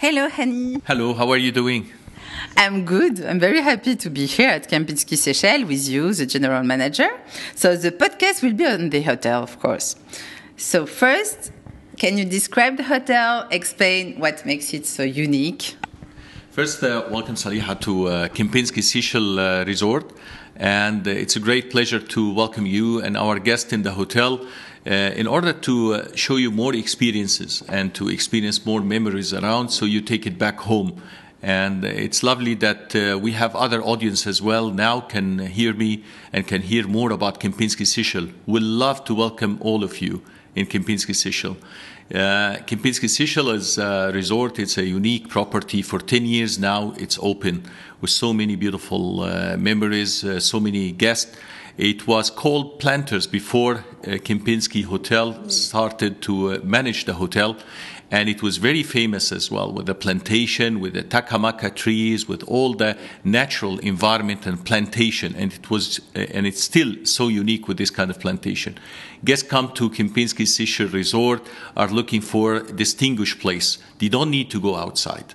Hello, Hani. Hello, how are you doing? I'm good. I'm very happy to be here at Kempinski Seychelles with you, the general manager. So the podcast will be on the hotel, of course. So first, can you describe the hotel, explain what makes it so unique? First, uh, welcome Saliha to uh, Kempinski Seychelles uh, Resort. And uh, it's a great pleasure to welcome you and our guest in the hotel uh, in order to uh, show you more experiences and to experience more memories around so you take it back home. And it's lovely that uh, we have other audience as well now can hear me and can hear more about Kempinski Seychelles. We'll love to welcome all of you in Kempinski Seychelles. Uh, Kempinski Seychelles uh, resort, it's a unique property. For 10 years now, it's open with so many beautiful uh, memories, uh, so many guests. It was called Planters before uh, Kempinski Hotel started to uh, manage the hotel. And it was very famous as well with the plantation, with the takamaka trees, with all the natural environment and plantation. And it was, uh, and it's still so unique with this kind of plantation. Guests come to Kempinski Seychelles Resort are looking for a distinguished place. They don't need to go outside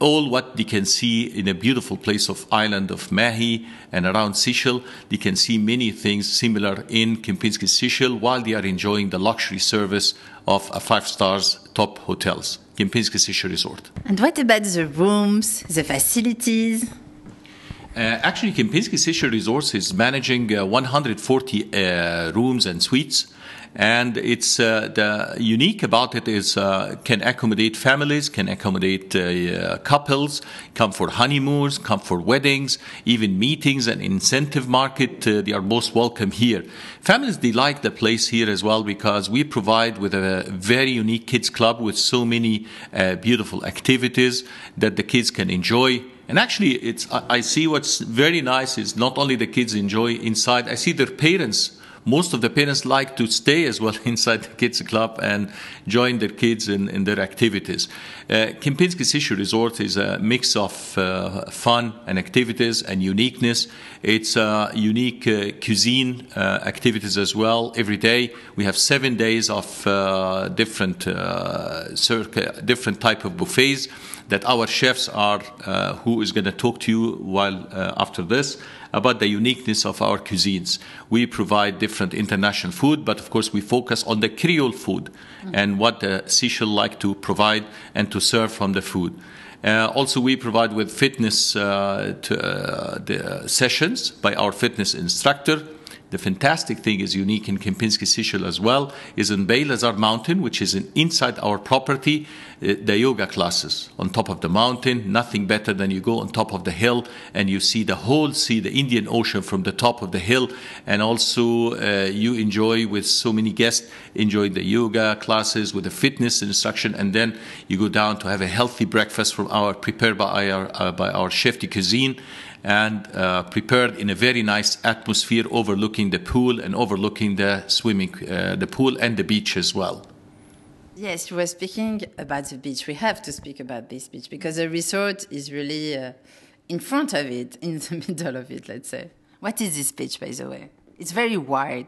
all what they can see in a beautiful place of island of Mahé and around Seychelles. They can see many things similar in Kempinski Seychelles while they are enjoying the luxury service of a five stars top hotels, Kempinski Seychelles Resort. And what about the rooms, the facilities? Uh, actually, Kempinski Seychelles Resorts is managing uh, 140 uh, rooms and suites and it's uh, the unique about it is uh, can accommodate families, can accommodate uh, couples, come for honeymoons, come for weddings, even meetings and incentive market. Uh, they are most welcome here. Families they like the place here as well because we provide with a very unique kids club with so many uh, beautiful activities that the kids can enjoy. And actually, it's I see what's very nice is not only the kids enjoy inside. I see their parents most of the parents like to stay as well inside the kids club and join their kids in, in their activities. Uh, Kempinski Resort is a mix of uh, fun and activities and uniqueness. It's a unique uh, cuisine uh, activities as well. Every day we have seven days of uh, different uh, different type of buffets that our chefs are uh, who is going to talk to you while uh, after this about the uniqueness of our cuisines. We provide different international food, but of course we focus on the Creole food and what the Seychelles like to provide and to serve from the food. Uh, also, we provide with fitness uh, to, uh, the sessions by our fitness instructor the fantastic thing is unique in Kempinski Seychelles as well is in Baie Lazare Mountain, which is in, inside our property, uh, the yoga classes. On top of the mountain. Nothing better than you go on top of the hill and you see the whole sea, the Indian Ocean from the top of the hill, and also uh, you enjoy with so many guests enjoy the yoga classes with the fitness instruction, and then you go down to have a healthy breakfast from our prepared by our uh, by our chef de cuisine and uh, prepared in a very nice atmosphere overlooking the pool and overlooking the swimming, uh, the pool and the beach as well. Yes, you were speaking about the beach. We have to speak about this beach because the resort is really uh, in front of it, in the middle of it, let's say. What is this beach, by the way? It's very wide.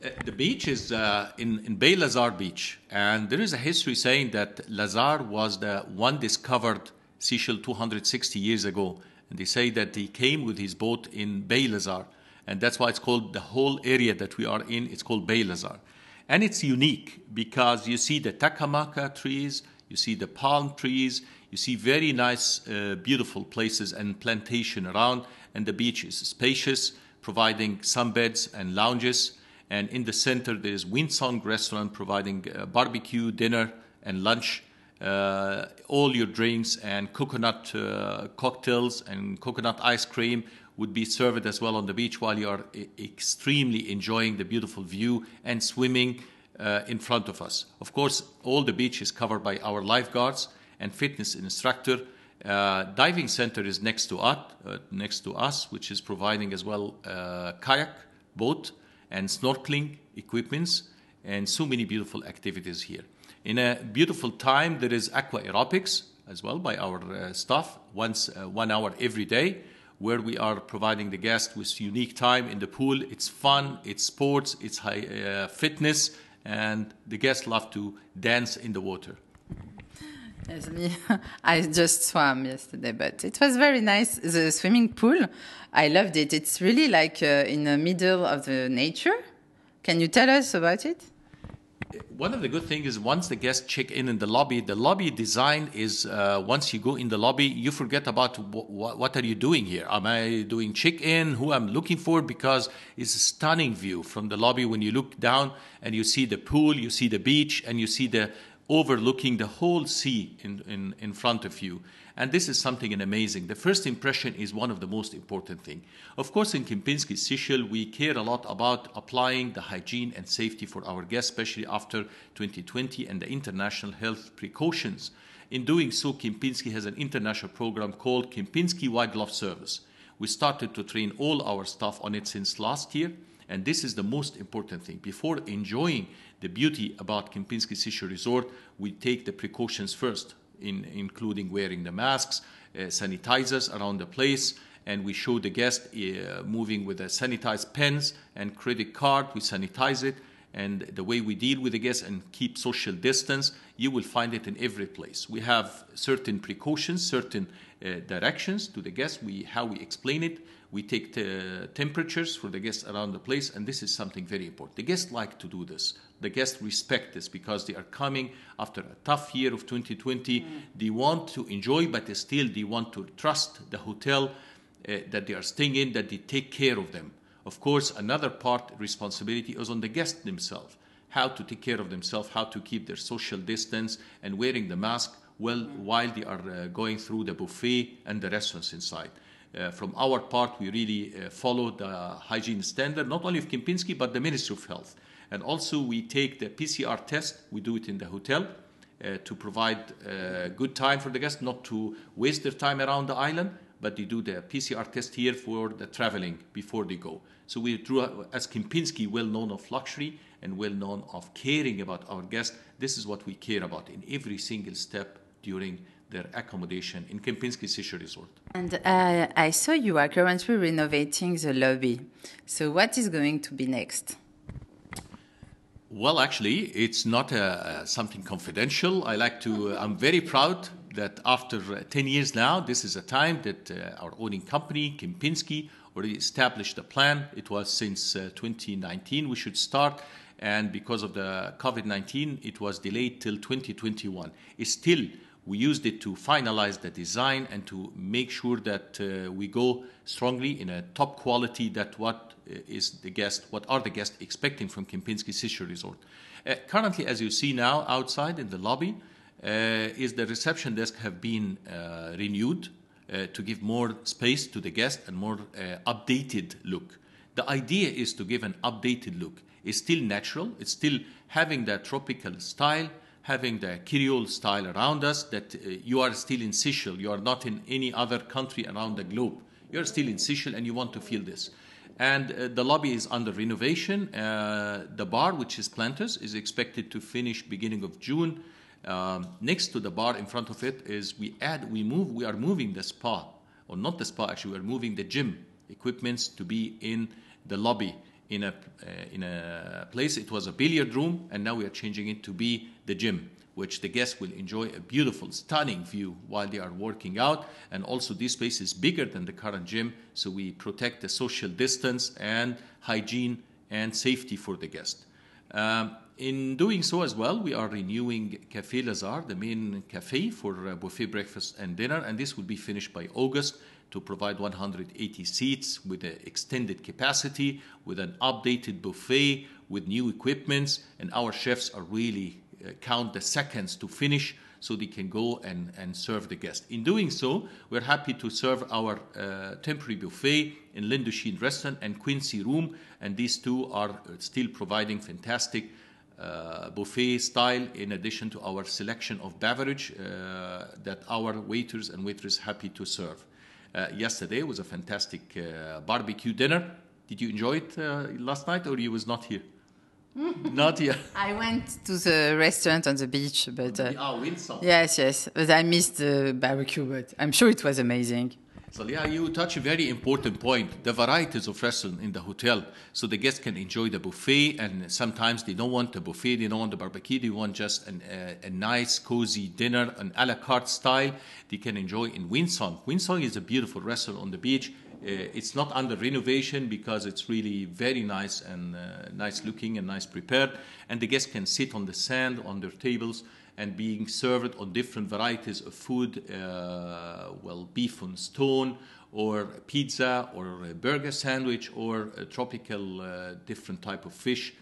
Uh, the beach is uh, in, in Baie Lazare Beach, and there is a history saying that Lazare was the one discovered Seychelles 260 years ago and they say that he came with his boat in Baie Lazare. And that's why it's called the whole area that we are in, it's called Baie Lazare. And it's unique because you see the takamaka trees, you see the palm trees, you see very nice, uh, beautiful places and plantation around. And the beach is spacious, providing sunbeds and lounges. And in the center, there is Windsong Restaurant providing uh, barbecue, dinner, and lunch uh, all your drinks and coconut uh, cocktails and coconut ice cream would be served as well on the beach while you are extremely enjoying the beautiful view and swimming uh, in front of us. Of course, all the beach is covered by our lifeguards and fitness instructor. Uh, diving center is next to us, uh, next to us, which is providing as well uh, kayak, boat, and snorkeling equipments, and so many beautiful activities here. In a beautiful time, there is aqua aerobics as well by our uh, staff, once uh, one hour every day, where we are providing the guest with unique time in the pool. It's fun, it's sports, it's high uh, fitness, and the guests love to dance in the water. Yes, me. I just swam yesterday, but it was very nice. The swimming pool, I loved it. It's really like uh, in the middle of the nature. Can you tell us about it? One of the good things is once the guests check in in the lobby, the lobby design is uh, once you go in the lobby, you forget about wh- what are you doing here? Am I doing check in? Who I'm looking for? Because it's a stunning view from the lobby when you look down and you see the pool, you see the beach, and you see the overlooking the whole sea in, in, in front of you. And this is something amazing. The first impression is one of the most important thing. Of course, in Kempinski Seychelles, we care a lot about applying the hygiene and safety for our guests, especially after 2020 and the international health precautions. In doing so, Kempinski has an international program called Kempinski White Glove Service. We started to train all our staff on it since last year. And this is the most important thing. Before enjoying the beauty about Kempinski Seychelles Resort, we take the precautions first, in, including wearing the masks, uh, sanitizers around the place, and we show the guest uh, moving with a sanitized pens and credit card. We sanitize it, and the way we deal with the guests and keep social distance, you will find it in every place. We have certain precautions, certain uh, directions to the guests. We how we explain it. We take the temperatures for the guests around the place, and this is something very important. The guests like to do this. The guests respect this because they are coming after a tough year of 2020. Mm. They want to enjoy, but still they want to trust the hotel uh, that they are staying in, that they take care of them. Of course, another part responsibility is on the guests themselves. How to take care of themselves, how to keep their social distance, and wearing the mask well mm. while they are uh, going through the buffet and the restaurants inside. Uh, from our part, we really uh, follow the hygiene standard, not only of Kempinski, but the Ministry of Health. And also, we take the PCR test, we do it in the hotel uh, to provide uh, good time for the guests, not to waste their time around the island, but they do the PCR test here for the traveling before they go. So we as Kempinski, well known of luxury and well known of caring about our guests. This is what we care about in every single step during their accommodation in Kempinski Seychelles Resort. And uh, I saw you are currently renovating the lobby. So what is going to be next? Well, actually, it's not uh, uh something confidential. I like to. Uh, I'm very proud that after uh, 10 years now, this is a time that uh, our owning company, Kempinski, already established a plan. It was since 2019 we should start, and because of the COVID 19, it was delayed till 2021. It's still we used it to finalize the design and to make sure that uh, we go strongly in a top quality that what uh, the guest, what are the guests expecting from Kempinski Seychelles Resort. Uh, currently, as you see now outside in the lobby, uh, is the reception desk have been uh, renewed uh, to give more space to the guest and more updated look. The idea is to give an updated look. It's still natural. It's still having that tropical style having the Creole style around us, that uh, you are still in Seychelles. You are not in any other country around the globe. You're still in Seychelles and you want to feel this. And uh, the lobby is under renovation. Uh, the bar, which is Planters, is expected to finish beginning of June. Um, next to the bar, in front of it, is we add, we move, we are moving the spa, or not the spa actually, we are moving the gym equipments to be in the lobby in a uh, in a place. It was a billiard room, and now we are changing it to be the gym, which the guests will enjoy a beautiful, stunning view while they are working out. And also, this space is bigger than the current gym, so we protect the social distance and hygiene and safety for the guest. Um, in doing so as well, we are renewing Cafe Lazare, the main cafe for uh, buffet breakfast and dinner, and this will be finished by August to provide 180 seats with an extended capacity, with an updated buffet, with new equipments, and our chefs are really uh, count the seconds to finish so they can go and, and serve the guest. In doing so, we're happy to serve our uh, temporary buffet in L'Indochine restaurant and Quincy room, and these two are uh, still providing fantastic uh, buffet style in addition to our selection of beverage uh, that our waiters and waitresses happy to serve. Uh, yesterday was a fantastic uh, barbecue dinner. Did you enjoy it uh, last night, or you was not here? not yet. I went to the restaurant on the beach, but uh, oh. Yes, yes, but I missed the barbecue. But I'm sure it was amazing. So yeah, you touch a very important point. The varieties of restaurant in the hotel, so the guests can enjoy the buffet, and sometimes they don't want the buffet, they don't want the barbecue, they want just an, uh, a nice, cozy dinner, an a la carte style. They can enjoy in Windsong. Windsong is a beautiful restaurant on the beach. Uh, it's not under renovation because it's really very nice and uh, nice looking and nice prepared, and the guests can sit on the sand on their tables and being served on different varieties of food, uh, well, beef on stone, or pizza, or a burger sandwich, or a tropical uh, different type of fish.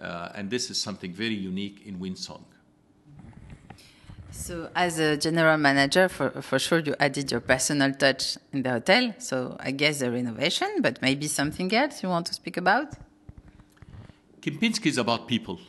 Uh, and this is something very unique in Windsong. So, as a general manager, for, for sure you added your personal touch in the hotel. So, I guess the renovation, but maybe something else you want to speak about? Kempinski is about people.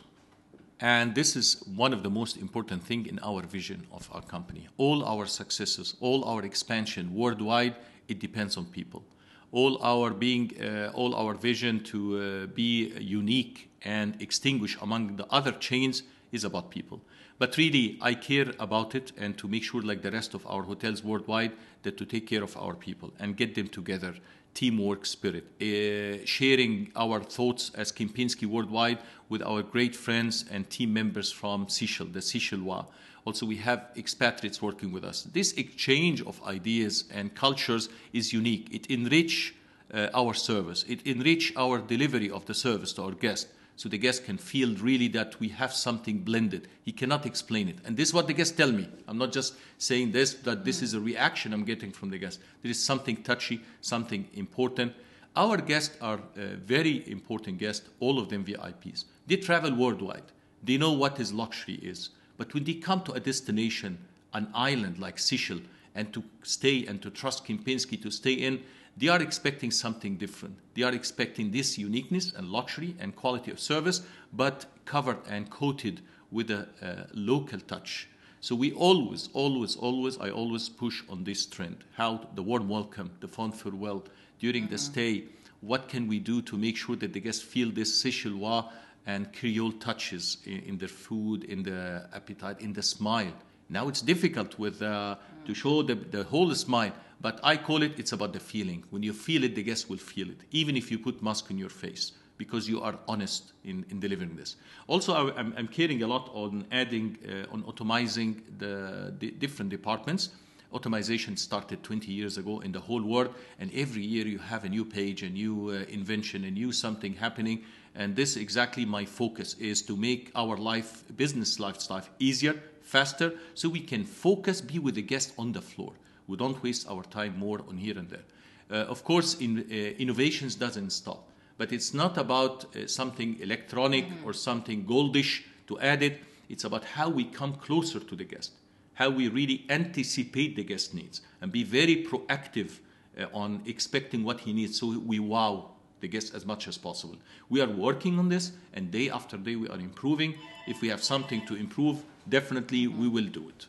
And this is one of the most important thing in our vision of our company. All our successes, all our expansion worldwide, it depends on people. All our being, uh, all our vision to uh, be unique and extinguish among the other chains is about people. But really, I care about it and to make sure, like the rest of our hotels worldwide, that to take care of our people and get them together teamwork spirit, uh, sharing our thoughts as Kempinski worldwide with our great friends and team members from Seychelles, the Seychellois. Also, we have expatriates working with us. This exchange of ideas and cultures is unique. It enrich uh, our service. It enrich our delivery of the service to our guests so the guest can feel really that we have something blended. He cannot explain it. And this is what the guests tell me. I'm not just saying this, that this is a reaction I'm getting from the guests. There is something touchy, something important. Our guests are uh, very important guests, all of them VIPs. They travel worldwide. They know what his luxury is. But when they come to a destination, an island like Seychelles, and to stay and to trust Kempinski to stay in, they are expecting something different. They are expecting this uniqueness and luxury and quality of service, but covered and coated with a, local touch. So we always, always, always, I always push on this trend. How the warm welcome, the fond farewell during mm-hmm. the stay. What can we do to make sure that the guests feel this Seychellois and Creole touches in, in their food, in the appetite, in the smile? Now it's difficult with uh, to show the, the whole smile, but I call it it's about the feeling. When you feel it, the guest will feel it, even if you put mask on your face, because you are honest in, in delivering this. Also, I, am I'm caring a lot on adding uh, on automizing the, the different departments. Automation started 20 years ago in the whole world, and every year you have a new page, a new uh, invention, a new something happening. And this exactly my focus is to make our life, business lifestyle, easier, faster so we can focus, be with the guest on the floor. We don't waste our time more on here and there. Uh, of course, in, uh, innovations doesn't stop, but it's not about uh, something electronic mm-hmm. or something goldish to add it. It's about how we come closer to the guest, how we really anticipate the guest needs and be very proactive uh, on expecting what he needs so we wow the guest as much as possible. We are working on this, and day after day we are improving. If we have something to improve, definitely we will do it.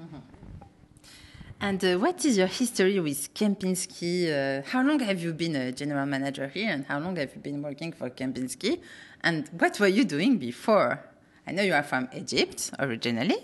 Mm-hmm. And uh, what is your history with Kempinski? Uh, how long have you been a general manager here, and how long have you been working for Kempinski? And what were you doing before? I know you are from Egypt originally.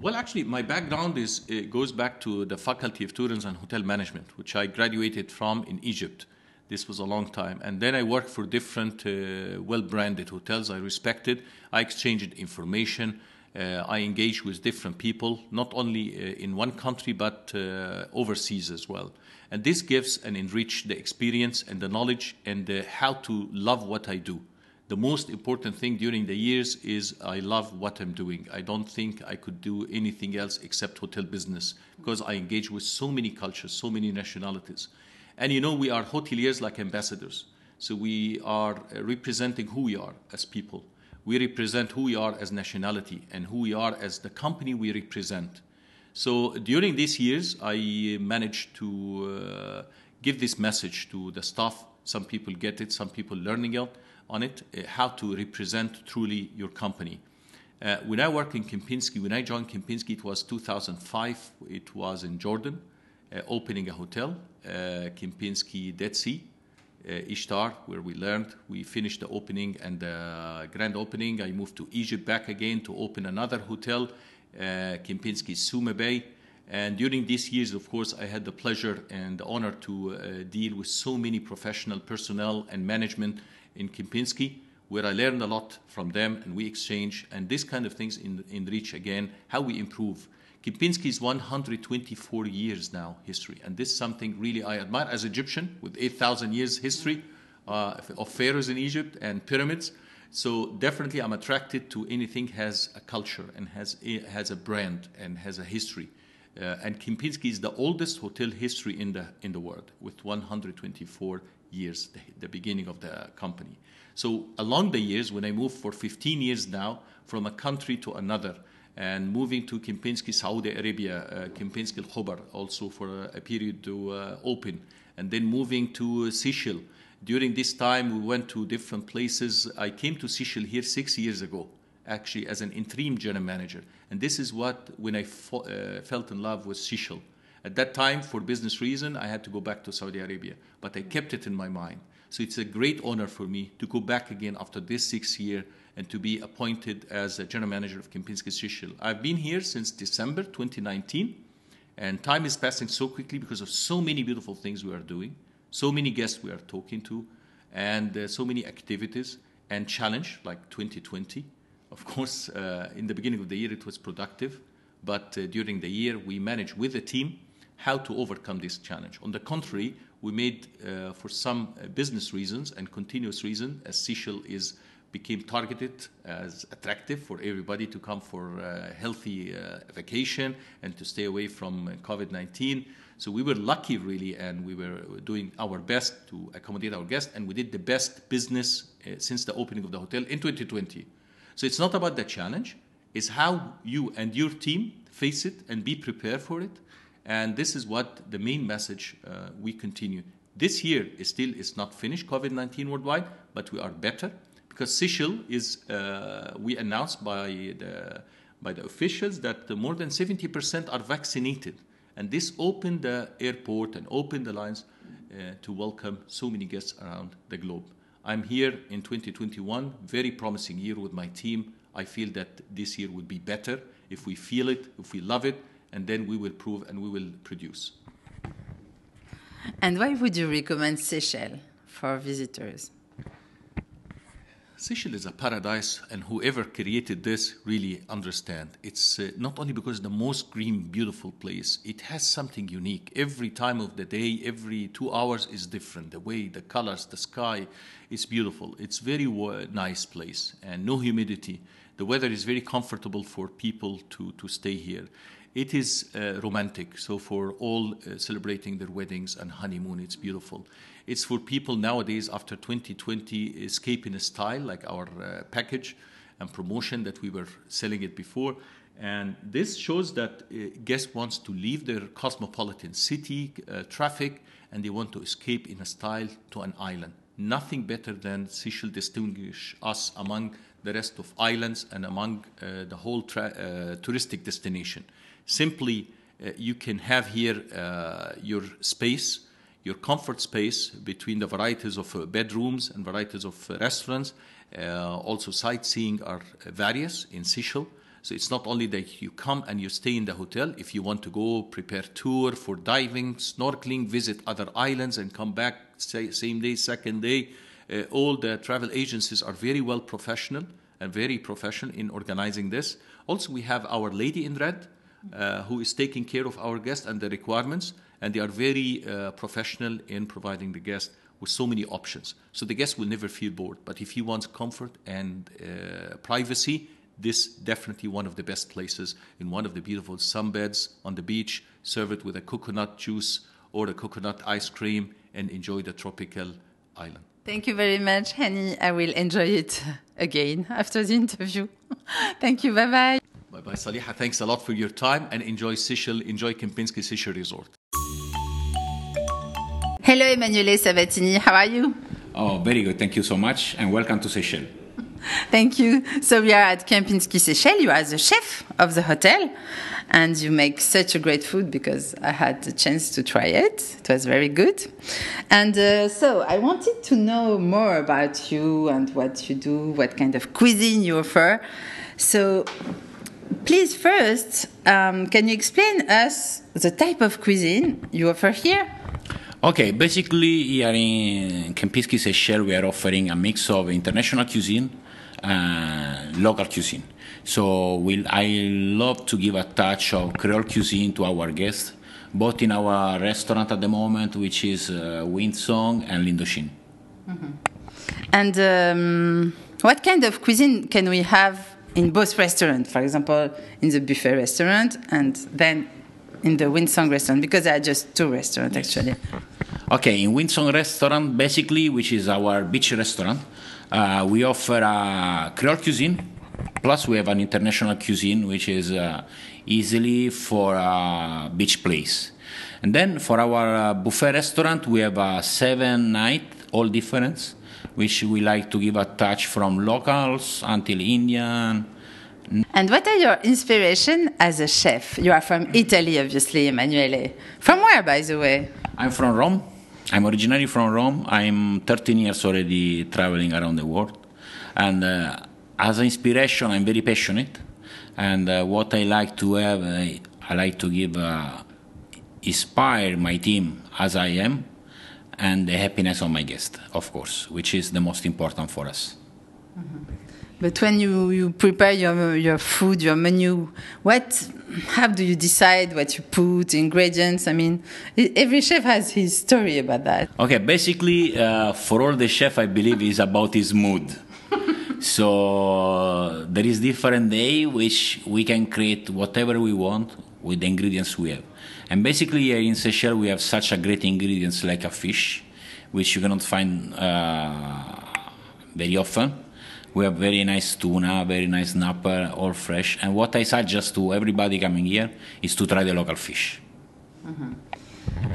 Well, actually, my background is goes back to the Faculty of Tourism and Hotel Management, which I graduated from in Egypt. This was a long time. And then I worked for different uh, well branded hotels I respected. I exchanged information. Uh, I engage with different people, not only uh, in one country, but uh, overseas as well. And this gives and enrich the experience and the knowledge and uh, how to love what I do. The most important thing during the years is I love what I'm doing. I don't think I could do anything else except hotel business because I engage with so many cultures, so many nationalities. And you know, we are hoteliers like ambassadors. So we are representing who we are as people. We represent who we are as nationality and who we are as the company we represent. So during these years, I managed to uh, give this message to the staff. Some people get it, some people learning on it, uh, how to represent truly your company. Uh, when I worked in Kempinski, when I joined Kempinski, it was 2005. It was in Jordan uh, opening a hotel, uh, Kempinski Dead Sea, Ishtar, where we learned. We finished the opening and the grand opening. I moved to Egypt back again to open another hotel, Kempinski Soma Bay. And during these years, of course, I had the pleasure and the honor to uh, deal with so many professional personnel and management in Kempinski, where I learned a lot from them and we exchange and this kind of things in, in reach again, how we improve. Kempinski is 124 years now history, and this is something really I admire as Egyptian with 8,000 years history uh, of pharaohs in Egypt and pyramids. So definitely, I'm attracted to anything has a culture and has has a brand and has a history. Uh, and Kempinski is the oldest hotel history in the in the world, with 124 years, the, the beginning of the company. So along the years, when I moved for 15 years now from a country to another, and moving to Kempinski, Saudi Arabia, uh, Kempinski Khobar, also for a, period to uh, open, and then moving to Seychelles. During this time, we went to different places. I came to Seychelles here six years ago, actually, as an interim general manager. And this is what, when I fo- uh, felt in love with Seychelles. At that time, for business reason, I had to go back to Saudi Arabia, but I kept it in my mind. So it's a great honor for me to go back again after this six year and to be appointed as a general manager of Kempinski Seychelles. I've been here since December 2019, and time is passing so quickly because of so many beautiful things we are doing, so many guests we are talking to, and uh, so many activities and challenge like 2020. Of course, uh, in the beginning of the year it was productive, but uh, during the year we managed with the team how to overcome this challenge. On the contrary, we made, uh, for some uh, business reasons and continuous reason, as Seychelles is became targeted as attractive for everybody to come for a healthy uh, vacation and to stay away from uh, COVID-19. So we were lucky, really, and we were doing our best to accommodate our guests, and we did the best business uh, since the opening of the hotel in 2020. So it's not about the challenge; it's how you and your team face it and be prepared for it. And this is what the main message uh, we continue. This year is still is not finished, COVID-19 worldwide, but we are better because Seychelles is, uh, we announced by the, by the officials that more than 70% are vaccinated. And this opened the airport and opened the lines uh, to welcome so many guests around the globe. I'm here in 2021, very promising year with my team. I feel that this year would be better if we feel it, if we love it, and then we will prove and we will produce. And why would you recommend Seychelles for visitors? Seychelles is a paradise, and whoever created this really understand. It's uh, not only because it's the most green, beautiful place. It has something unique. Every time of the day, every two hours is different. The way, the colors, the sky, is beautiful. It's very nice place, and no humidity. The weather is very comfortable for people to to stay here. It is uh, romantic. So for all uh, celebrating their weddings and honeymoon, it's beautiful. It's for people nowadays after 2020 escaping a style like our uh, package and promotion that we were selling it before. And this shows that uh, guests wants to leave their cosmopolitan city uh, traffic and they want to escape in a style to an island. Nothing better than Seychelles distinguish us among the rest of islands and among uh, the whole tra- uh, touristic destination. Simply, uh, you can have here uh, your space, your comfort space between the varieties of uh, bedrooms and varieties of uh, restaurants. Uh, also, sightseeing are various in Seychelles. So it's not only that you come and you stay in the hotel. If you want to go prepare tour for diving, snorkeling, visit other islands, and come back say, same day, second day, uh, all the travel agencies are very well professional and very professional in organizing this. Also, we have our Lady in Red, uh, who is taking care of our guests and the requirements, and they are very uh, professional in providing the guest with so many options. So the guest will never feel bored. But if he wants comfort and uh, privacy, this definitely one of the best places in one of the beautiful sunbeds on the beach. Serve it with a coconut juice or a coconut ice cream and enjoy the tropical island. Thank you very much, Hani. I will enjoy it again after the interview. Thank you. Bye bye. Bye bye, Saliha. Thanks a lot for your time and enjoy Seychelles, enjoy Kempinski Seychelles Resort. Hello, Emanuele Sabatini. How are you? Oh, very good. Thank you so much, and welcome to Seychelles. Thank you. So we are at Kempinski Seychelles. You are the chef of the hotel, and you make such a great food because I had the chance to try it. It was very good. And uh, so I wanted to know more about you and what you do, what kind of cuisine you offer. So please first, um, can you explain us the type of cuisine you offer here? Okay, basically here in Kempinski Seychelles we are offering a mix of international cuisine and local cuisine. So we'll, I love to give a touch of Creole cuisine to our guests, both in our restaurant at the moment, which is uh, Windsong and L'Indochine. And um, what kind of cuisine can we have in both restaurants? For example, in the buffet restaurant and then in the Windsong restaurant, because there are just two restaurants actually. Okay, in Windsong restaurant, basically, which is our beach restaurant, uh, we offer a Creole cuisine, plus we have an international cuisine, which is uh, easily for a beach place. And then for our uh, buffet restaurant, we have a seven night, all different, which we like to give a touch from locals until Indian. And what are your inspiration as a chef? You are from Italy, obviously, Emanuele. From where, by the way? I'm from Rome. I'm originally from Rome. I'm 13 years already traveling around the world. And uh, as an inspiration, I'm very passionate. And uh, what I like to have, I, I like to give, uh, inspire my team as I am, and the happiness of my guest, of course, which is the most important for us. But when you, you prepare your, your food, your menu, what, how do you decide what you put, ingredients? I mean, every chef has his story about that. Okay, basically, uh, for all the chef, I believe is about his mood. so there is different day which we can create whatever we want with the ingredients we have. And basically, here in Seychelles, we have such a great ingredients like a fish, which you cannot find uh, very often. We have very nice tuna, very nice snapper, all fresh. And what I suggest to everybody coming here is to try the local fish.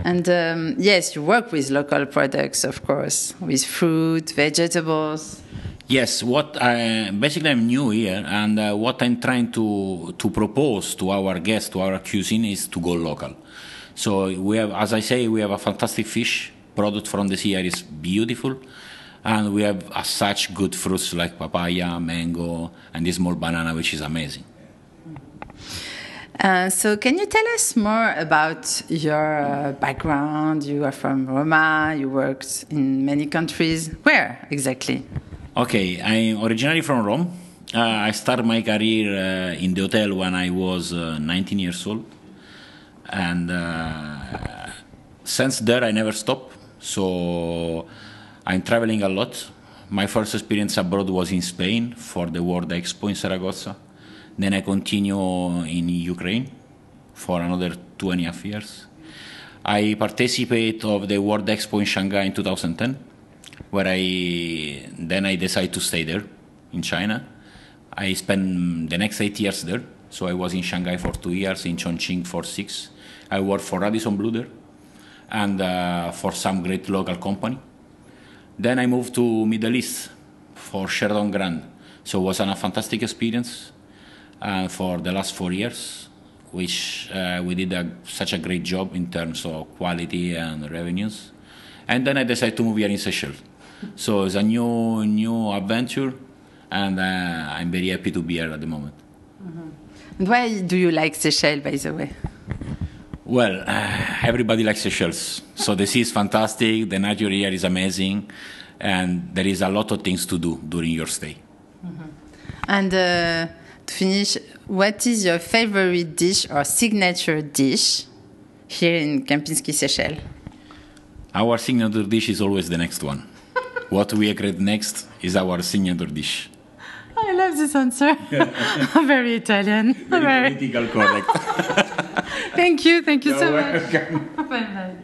And um, yes, you work with local products, of course, with fruit, vegetables. Yes, what I, basically I'm new here, and uh, what I'm trying to to propose to our guests, to our cuisine, is to go local. So we have, as I say, we have a fantastic fish product from the sea here is beautiful, and we have as such good fruits like papaya, mango, and this small banana, which is amazing. Uh, so, can you tell us more about your uh, background? You are from Roma, you worked in many countries. Where exactly? Okay, I'm originally from Rome. Uh, I started my career uh, in the hotel when I was uh, 19 years old, and uh, since there I never stopped. So I'm traveling a lot. My first experience abroad was in Spain for the World Expo in Saragossa. Then I continue in Ukraine for another two and a half years. I participate of the World Expo in Shanghai in 2010 where I then I decided to stay there in China. I spent the next eight years there. So I was in Shanghai for two years, in Chongqing for six. I worked for Radisson Blu there and uh, for some great local company. Then I moved to Middle East for Sheraton Grand. So it was a fantastic experience uh, for the last four years, which uh, we did a, such a great job in terms of quality and revenues. And then I decided to move here in Seychelles. So it's a new new adventure, and uh, I'm very happy to be here at the moment. And why do you like Seychelles, by the way? Well, uh, everybody likes Seychelles. So the sea is fantastic, the nature here is amazing, and there is a lot of things to do during your stay. And uh, to finish, what is your favorite dish or signature dish here in Kempinski, Seychelles? Our signature dish is always the next one. what we create next is our signature dish. I love this answer. Very Italian. Very. political correct. Thank you. Thank you so You're much. welcome. Bye bye.